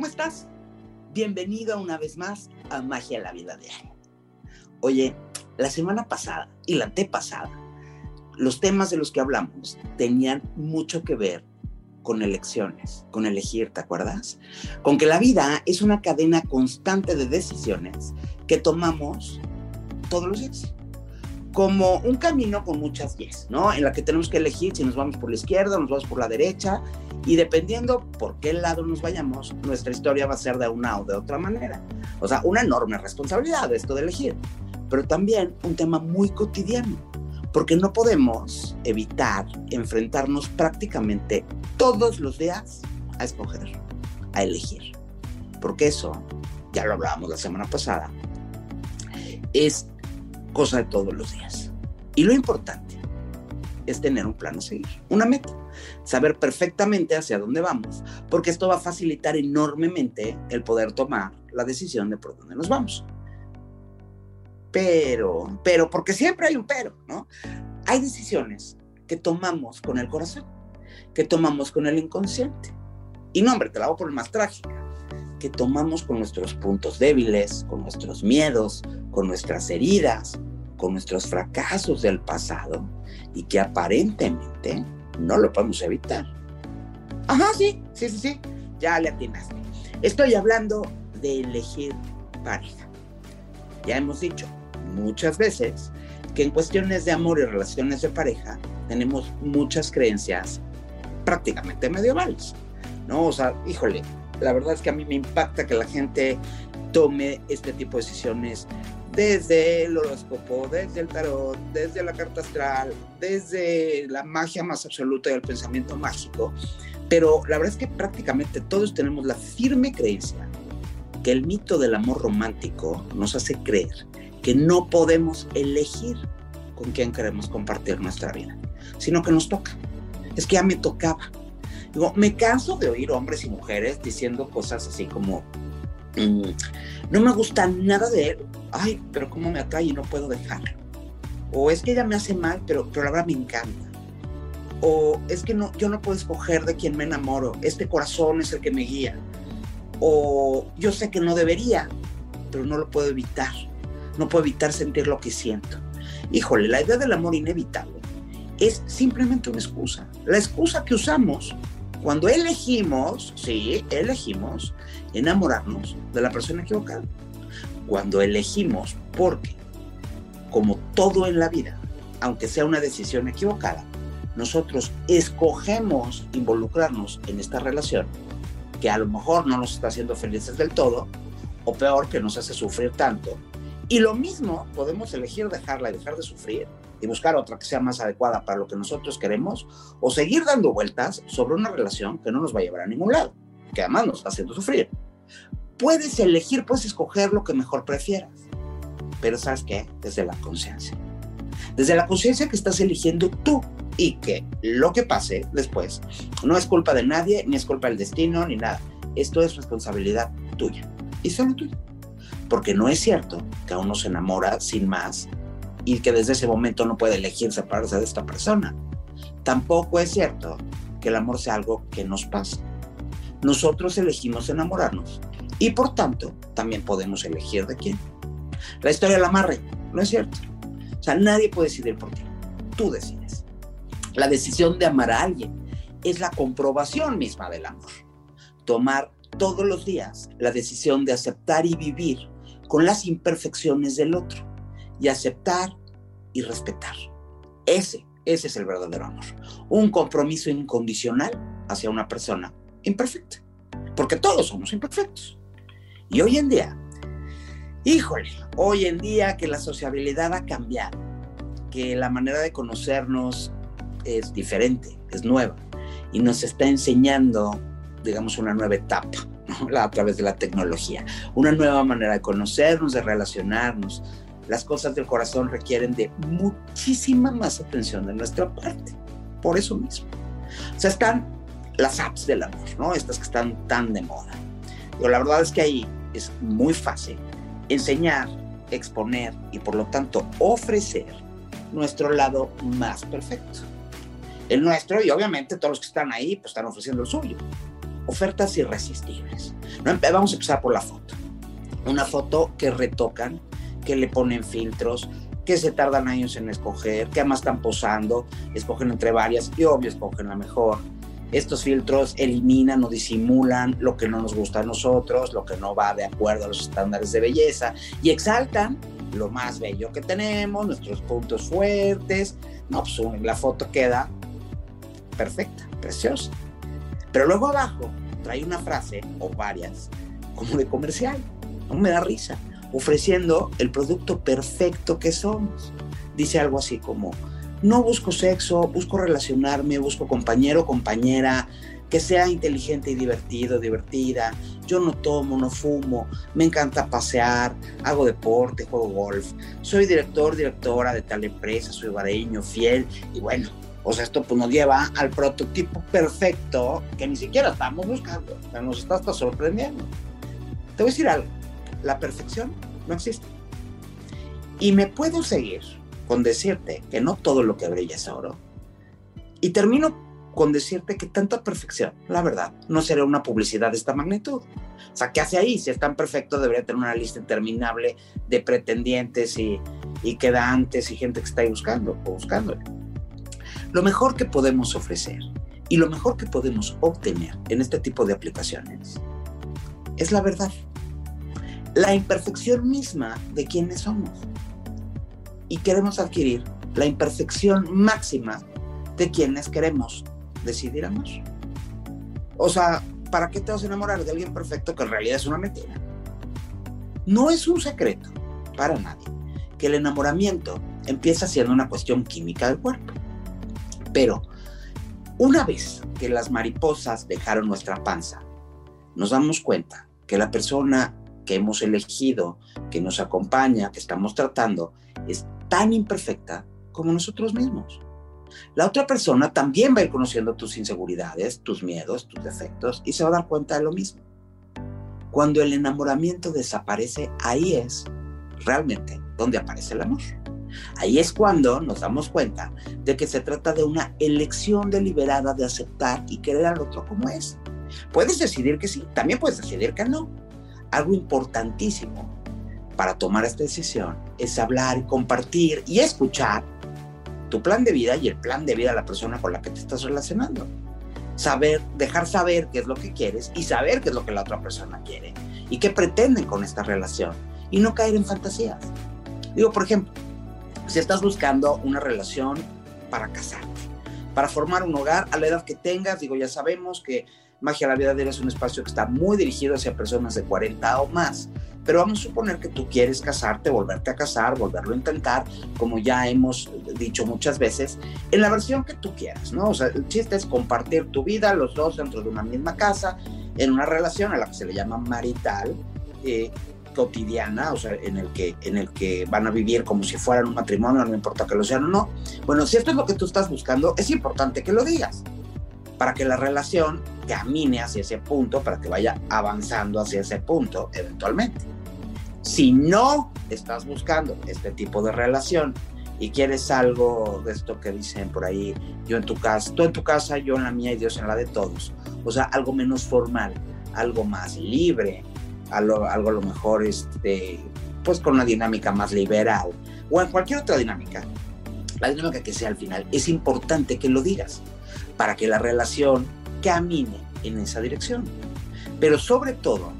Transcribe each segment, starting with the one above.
¿cómo estás? Bienvenido una vez más a Magia en la Vida Diaria. Oye, la semana pasada y la antepasada, los temas de los que hablamos tenían mucho que ver con elecciones, con elegir, ¿te acuerdas? Con que la vida es una cadena constante de decisiones que tomamos todos los días como un camino con muchas vías, ¿no? En la que tenemos que elegir si nos vamos por la izquierda o nos vamos por la derecha y dependiendo por qué lado nos vayamos, nuestra historia va a ser de una o de otra manera. O sea, una enorme responsabilidad esto de elegir, pero también un tema muy cotidiano, porque no podemos evitar enfrentarnos prácticamente todos los días a escoger, a elegir, porque eso, ya lo hablábamos la semana pasada, es cosa de todos los días. Y lo importante es tener un plan a seguir, una meta, saber perfectamente hacia dónde vamos, porque esto va a facilitar enormemente el poder tomar la decisión de por dónde nos vamos. Pero, pero, porque siempre hay un pero, ¿no? Hay decisiones que tomamos con el corazón, que tomamos con el inconsciente. Y no, hombre, te la a poner más trágica que tomamos con nuestros puntos débiles, con nuestros miedos, con nuestras heridas, con nuestros fracasos del pasado y que aparentemente no lo podemos evitar. Ajá, sí, sí, sí, sí, ya le atinaste. Estoy hablando de elegir pareja. Ya hemos dicho muchas veces que en cuestiones de amor y relaciones de pareja tenemos muchas creencias prácticamente medievales, ¿no? O sea, híjole, la verdad es que a mí me impacta que la gente tome este tipo de decisiones desde el horóscopo, desde el tarot, desde la carta astral, desde la magia más absoluta y el pensamiento mágico. Pero la verdad es que prácticamente todos tenemos la firme creencia que el mito del amor romántico nos hace creer que no podemos elegir con quién queremos compartir nuestra vida, sino que nos toca. Es que ya me tocaba. Digo, me canso de oír hombres y mujeres diciendo cosas así como, mm, no me gusta nada de él, ay, pero cómo me atrae y no puedo dejarlo. O es que ella me hace mal, pero, pero la verdad me encanta. O es que no, yo no puedo escoger de quién me enamoro, este corazón es el que me guía. O yo sé que no debería, pero no lo puedo evitar. No puedo evitar sentir lo que siento. Híjole, la idea del amor inevitable es simplemente una excusa. La excusa que usamos cuando elegimos, sí, elegimos enamorarnos de la persona equivocada. Cuando elegimos, porque como todo en la vida, aunque sea una decisión equivocada, nosotros escogemos involucrarnos en esta relación que a lo mejor no nos está haciendo felices del todo, o peor, que nos hace sufrir tanto. Y lo mismo podemos elegir dejarla y dejar de sufrir y buscar otra que sea más adecuada para lo que nosotros queremos, o seguir dando vueltas sobre una relación que no nos va a llevar a ningún lado, que además nos está haciendo sufrir. Puedes elegir, puedes escoger lo que mejor prefieras, pero ¿sabes qué? Desde la conciencia. Desde la conciencia que estás eligiendo tú y que lo que pase después no es culpa de nadie, ni es culpa del destino, ni nada. Esto es responsabilidad tuya y solo tuya. Porque no es cierto que uno se enamora sin más y que desde ese momento no puede elegir separarse de esta persona. Tampoco es cierto que el amor sea algo que nos pasa. Nosotros elegimos enamorarnos y por tanto también podemos elegir de quién. La historia del amarre, no es cierto. O sea, nadie puede decidir por ti. Tú decides. La decisión de amar a alguien es la comprobación misma del amor. Tomar todos los días la decisión de aceptar y vivir con las imperfecciones del otro y aceptar y respetar. Ese, ese es el verdadero amor. Un compromiso incondicional hacia una persona imperfecta. Porque todos somos imperfectos. Y hoy en día, híjole, hoy en día que la sociabilidad ha cambiado, que la manera de conocernos es diferente, es nueva, y nos está enseñando, digamos, una nueva etapa a través de la tecnología, una nueva manera de conocernos, de relacionarnos, las cosas del corazón requieren de muchísima más atención de nuestra parte. Por eso mismo. O sea, están las apps del amor, ¿no? Estas que están tan de moda. Pero la verdad es que ahí es muy fácil enseñar, exponer y por lo tanto ofrecer nuestro lado más perfecto. El nuestro y obviamente todos los que están ahí pues están ofreciendo el suyo. ofertas irresistibles. Vamos a empezar por la foto. Una foto que retocan, que le ponen filtros, que se tardan años en escoger, que además están posando, escogen entre varias y obvio escogen la mejor. Estos filtros eliminan o disimulan lo que no nos gusta a nosotros, lo que no va de acuerdo a los estándares de belleza y exaltan lo más bello que tenemos, nuestros puntos fuertes. No, pues la foto queda perfecta, preciosa. Pero luego abajo trae una frase o varias como de comercial. No me da risa ofreciendo el producto perfecto que somos. Dice algo así como, no busco sexo, busco relacionarme, busco compañero, compañera, que sea inteligente y divertido, divertida. Yo no tomo, no fumo, me encanta pasear, hago deporte, juego golf. Soy director, directora de tal empresa, soy vareño, fiel y bueno, o sea, esto pues nos lleva al prototipo perfecto que ni siquiera estamos buscando, nos está hasta sorprendiendo. Te voy a decir algo, la perfección no existe. Y me puedo seguir con decirte que no todo lo que brilla es oro. Y termino con decirte que tanta perfección, la verdad, no será una publicidad de esta magnitud. O sea, ¿qué hace ahí? Si es tan perfecto, debería tener una lista interminable de pretendientes y, y quedantes y gente que está ahí buscando o buscándole. Lo mejor que podemos ofrecer y lo mejor que podemos obtener en este tipo de aplicaciones es la verdad la imperfección misma de quienes somos. Y queremos adquirir la imperfección máxima de quienes queremos decidir amar. O sea, ¿para qué te vas a enamorar de alguien perfecto que en realidad es una mentira? No es un secreto para nadie que el enamoramiento empieza siendo una cuestión química del cuerpo. Pero una vez que las mariposas dejaron nuestra panza, nos damos cuenta que la persona que hemos elegido, que nos acompaña, que estamos tratando, es tan imperfecta como nosotros mismos. La otra persona también va a ir conociendo tus inseguridades, tus miedos, tus defectos y se va a dar cuenta de lo mismo. Cuando el enamoramiento desaparece, ahí es realmente donde aparece el amor. Ahí es cuando nos damos cuenta de que se trata de una elección deliberada de aceptar y querer al otro como es. Puedes decidir que sí, también puedes decidir que no, algo importantísimo para tomar esta decisión es hablar compartir y escuchar tu plan de vida y el plan de vida de la persona con la que te estás relacionando. Saber, dejar saber qué es lo que quieres y saber qué es lo que la otra persona quiere y qué pretenden con esta relación y no caer en fantasías. Digo, por ejemplo, si estás buscando una relación para casarte, para formar un hogar a la edad que tengas, digo, ya sabemos que Magia la Vida es un espacio que está muy dirigido hacia personas de 40 o más. Pero vamos a suponer que tú quieres casarte, volverte a casar, volverlo a intentar, como ya hemos dicho muchas veces, en la versión que tú quieras, ¿no? O sea, el chiste es compartir tu vida, los dos dentro de una misma casa, en una relación a la que se le llama marital, eh, cotidiana, o sea, en el, que, en el que van a vivir como si fueran un matrimonio, no importa que lo sean o no. Bueno, si esto es lo que tú estás buscando, es importante que lo digas para que la relación camine hacia ese punto, para que vaya avanzando hacia ese punto eventualmente. Si no estás buscando este tipo de relación y quieres algo de esto que dicen por ahí, yo en tu casa, tú en tu casa, yo en la mía y Dios en la de todos, o sea, algo menos formal, algo más libre, algo, algo a lo mejor este, pues con una dinámica más liberal o en cualquier otra dinámica, la dinámica que sea al final, es importante que lo digas para que la relación camine en esa dirección. Pero sobre todo,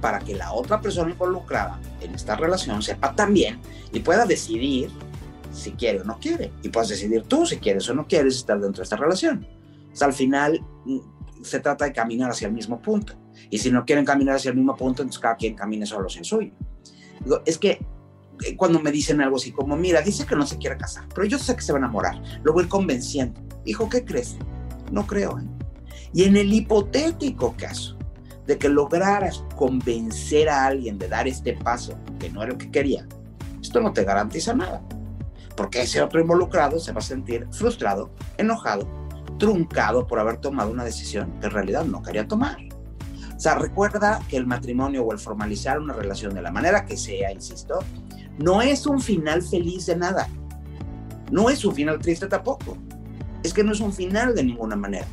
para que la otra persona involucrada en esta relación sepa también y pueda decidir si quiere o no quiere. Y puedas decidir tú si quieres o no quieres estar dentro de esta relación. O sea, al final mm, se trata de caminar hacia el mismo punto. Y si no quieren caminar hacia el mismo punto, entonces cada quien camine solo el suyo. es que eh, cuando me dicen algo así como, mira, dice que no se quiere casar, pero yo sé que se va a enamorar, lo voy convenciendo. Hijo, ¿qué crees? No creo. ¿eh? Y en el hipotético caso de que lograras convencer a alguien de dar este paso que no era lo que quería, esto no te garantiza nada. Porque ese otro involucrado se va a sentir frustrado, enojado, truncado por haber tomado una decisión que en realidad no quería tomar. O sea, recuerda que el matrimonio o el formalizar una relación de la manera que sea, insisto, no es un final feliz de nada. No es un final triste tampoco. Es que no es un final de ninguna manera.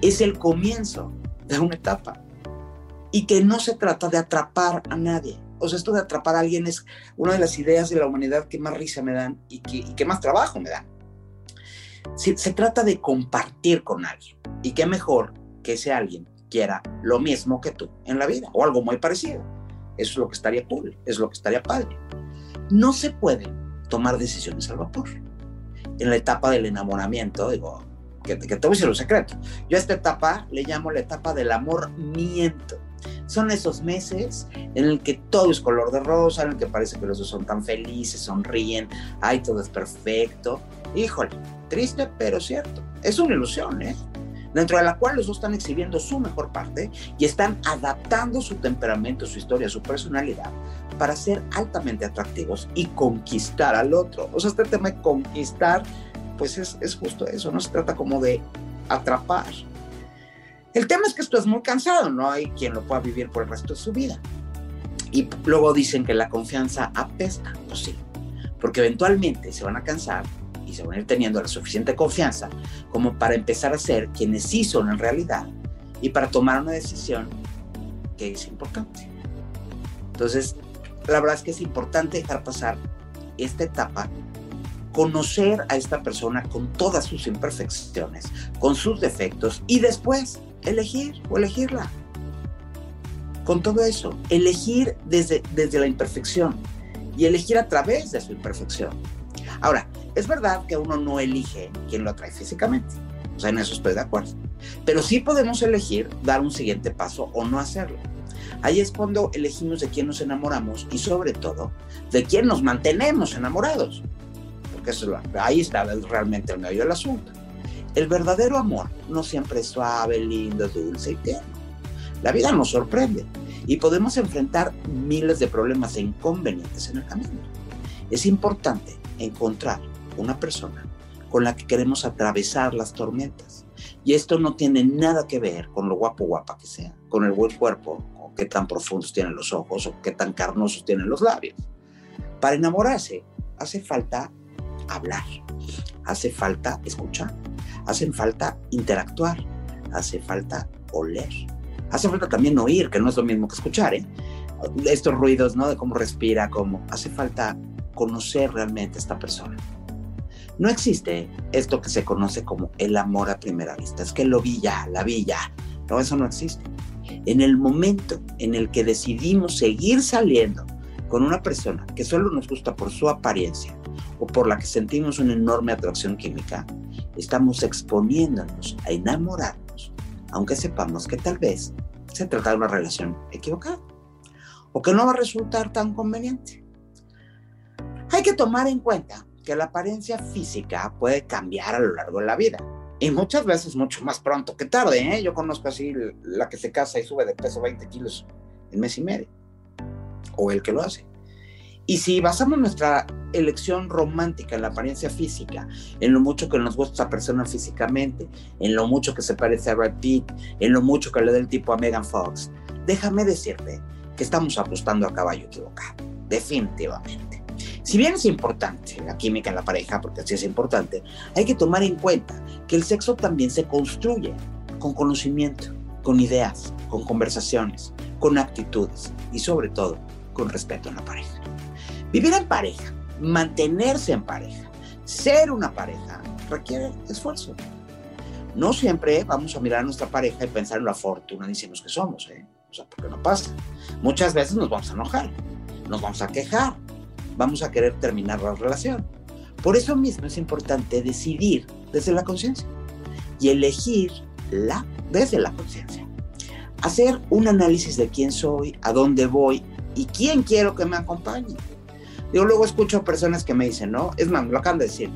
Es el comienzo de una etapa. Y que no se trata de atrapar a nadie. O sea, esto de atrapar a alguien es una de las ideas de la humanidad que más risa me dan y que, más trabajo me dan. Se, se trata de compartir con alguien. Y qué mejor que ese alguien quiera lo mismo que tú en la vida o algo muy parecido. Eso es lo que estaría cool, es lo que estaría padre. No se puede tomar decisiones al vapor. En la etapa del enamoramiento, digo, que, que te voy a decir un secreto. Yo a esta etapa le llamo la etapa del amor miento. Son esos meses en el que todo es color de rosa, en el que parece que los dos son tan felices, sonríen, ay, todo es perfecto. Híjole, triste, pero cierto. Es una ilusión, ¿eh? dentro de la cual los dos están exhibiendo su mejor parte y están adaptando su temperamento, su historia, su personalidad para ser altamente atractivos y conquistar al otro. O sea, este tema de conquistar, pues es, es justo eso, no se trata como de atrapar. El tema es que esto es muy cansado, no hay quien lo pueda vivir por el resto de su vida. Y luego dicen que la confianza apesta, pues sí, porque eventualmente se van a cansar y se van a ir teniendo la suficiente confianza como para empezar a ser quienes sí son en realidad y para tomar una decisión que es importante. Entonces, la verdad es que es importante dejar pasar esta etapa, conocer a esta persona con todas sus imperfecciones, con sus defectos y después elegir o elegirla. Con todo eso, elegir desde, desde la imperfección y elegir a través de su imperfección. Ahora, es verdad que uno no elige quién lo atrae físicamente, o sea, en eso estoy de acuerdo, pero sí podemos elegir dar un siguiente paso o no hacerlo. Ahí es cuando elegimos de quién nos enamoramos y sobre todo de quién nos mantenemos enamorados, porque eso, ahí está realmente el medio del asunto. El verdadero amor no siempre es suave, lindo, dulce y tierno. La vida nos sorprende y podemos enfrentar miles de problemas e inconvenientes en el camino. Es importante encontrar una persona con la que queremos atravesar las tormentas. Y esto no tiene nada que ver con lo guapo guapa que sea, con el buen cuerpo, qué tan profundos tienen los ojos, o qué tan carnosos tienen los labios. Para enamorarse hace falta hablar, hace falta escuchar, hace falta interactuar, hace falta oler, hace falta también oír, que no es lo mismo que escuchar, ¿eh? Estos ruidos, ¿no? De cómo respira, cómo hace falta conocer realmente a esta persona. No existe esto que se conoce como el amor a primera vista. Es que lo vi ya, la vi ya. No, eso no existe. En el momento en el que decidimos seguir saliendo con una persona que solo nos gusta por su apariencia o por la que sentimos una enorme atracción química, estamos exponiéndonos a enamorarnos, aunque sepamos que tal vez se trata de una relación equivocada o que no va a resultar tan conveniente. Hay que tomar en cuenta que la apariencia física puede cambiar a lo largo de la vida. Y muchas veces mucho más pronto que tarde. ¿eh? Yo conozco así la que se casa y sube de peso 20 kilos en mes y medio. O el que lo hace. Y si basamos nuestra elección romántica en la apariencia física, en lo mucho que nos gusta esa persona físicamente, en lo mucho que se parece a Brad Pitt, en lo mucho que le da el tipo a Megan Fox, déjame decirte que estamos apostando a caballo equivocado. Definitivamente. Si bien es importante la química en la pareja, porque así es importante, hay que tomar en cuenta que el sexo también se construye con conocimiento, con ideas, con conversaciones, con actitudes y sobre todo con respeto en la pareja. Vivir en pareja, mantenerse en pareja, ser una pareja requiere esfuerzo. No siempre vamos a mirar a nuestra pareja y pensar en la fortuna diciendo que somos, ¿eh? O sea, porque no pasa. Muchas veces nos vamos a enojar, nos vamos a quejar, vamos a querer terminar la relación. Por eso mismo es importante decidir desde la conciencia y elegirla desde la conciencia. Hacer un análisis de quién soy, a dónde voy y quién quiero que me acompañe. Yo luego escucho personas que me dicen, ¿no? Es más, lo acaban de decir,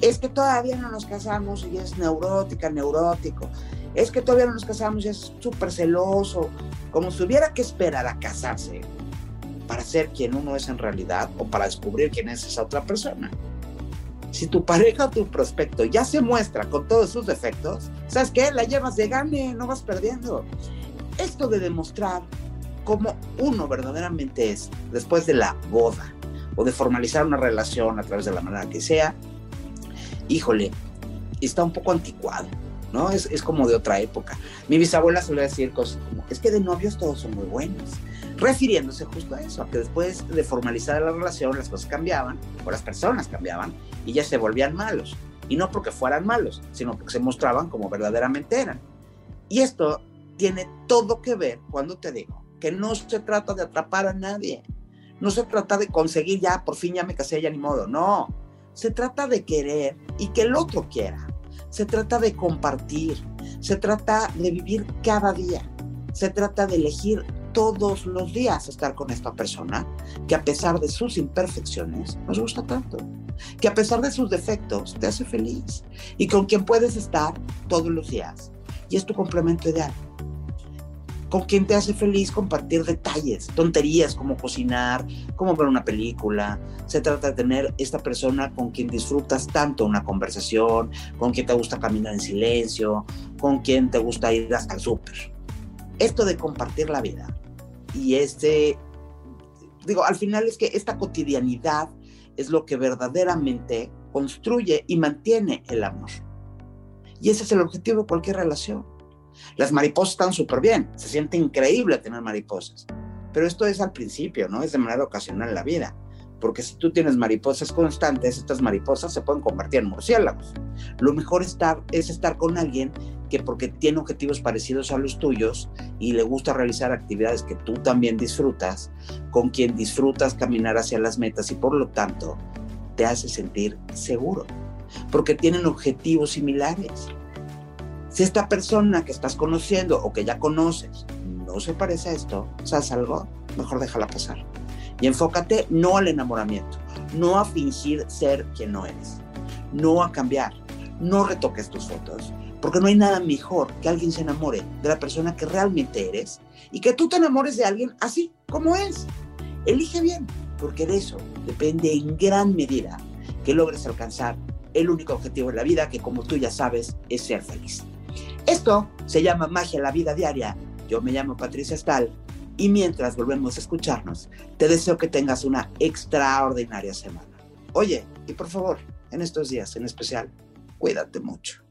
es que todavía no nos casamos y es neurótica, neurótico. Es que todavía no nos casamos y es súper celoso. Como si hubiera que esperar a casarse ser quien uno es en realidad o para descubrir quién es esa otra persona. Si tu pareja o tu prospecto ya se muestra con todos sus defectos, ¿sabes qué? La llevas de gane, no vas perdiendo. Esto de demostrar cómo uno verdaderamente es después de la boda o de formalizar una relación a través de la manera que sea, híjole, está un poco anticuado ¿no? Es, es como de otra época. Mi bisabuela solía decir cosas como, es que de novios todos son muy buenos, refiriéndose justo a eso, a que después de formalizar la relación las cosas cambiaban, o las personas cambiaban, y ya se volvían malos. Y no porque fueran malos, sino porque se mostraban como verdaderamente eran. Y esto tiene todo que ver cuando te digo que no se trata de atrapar a nadie, no se trata de conseguir ya, por fin ya me casé, ya ni modo, no. Se trata de querer y que el otro quiera. Se trata de compartir. Se trata de vivir cada día. Se trata de elegir todos los días estar con esta persona que a pesar de sus imperfecciones nos gusta tanto, que a pesar de sus defectos te hace feliz y con quien puedes estar todos los días y es tu complemento ideal con quien te hace feliz compartir detalles, tonterías como cocinar, como ver una película. Se trata de tener esta persona con quien disfrutas tanto una conversación, con quien te gusta caminar en silencio, con quien te gusta ir hasta el súper. Esto de compartir la vida y este, digo, al final es que esta cotidianidad es lo que verdaderamente construye y mantiene el amor. Y ese es el objetivo de cualquier relación las mariposas están súper bien, se siente increíble tener mariposas, pero esto es al principio, ¿no? Es de manera ocasional en la vida, porque si tú tienes mariposas constantes, estas mariposas se pueden convertir en murciélagos. Lo mejor estar, es estar con alguien que porque tiene objetivos parecidos a los tuyos y le gusta realizar actividades que tú también disfrutas, con quien disfrutas caminar hacia las metas y por lo tanto te hace sentir seguro, porque tienen objetivos similares. Si esta persona que estás conociendo o que ya conoces no se parece a esto, ¿sabes algo? Mejor déjala pasar. Y enfócate no al enamoramiento, no a fingir ser quien no eres, no a cambiar, no retoques tus fotos, porque no hay nada mejor que alguien se enamore de la persona que realmente eres y que tú te enamores de alguien así como es. Elige bien, porque de eso depende en gran medida que logres alcanzar el único objetivo en la vida que como tú ya sabes es ser feliz. Esto se llama Magia en la Vida Diaria. Yo me llamo Patricia Stahl y mientras volvemos a escucharnos, te deseo que tengas una extraordinaria semana. Oye, y por favor, en estos días en especial, cuídate mucho.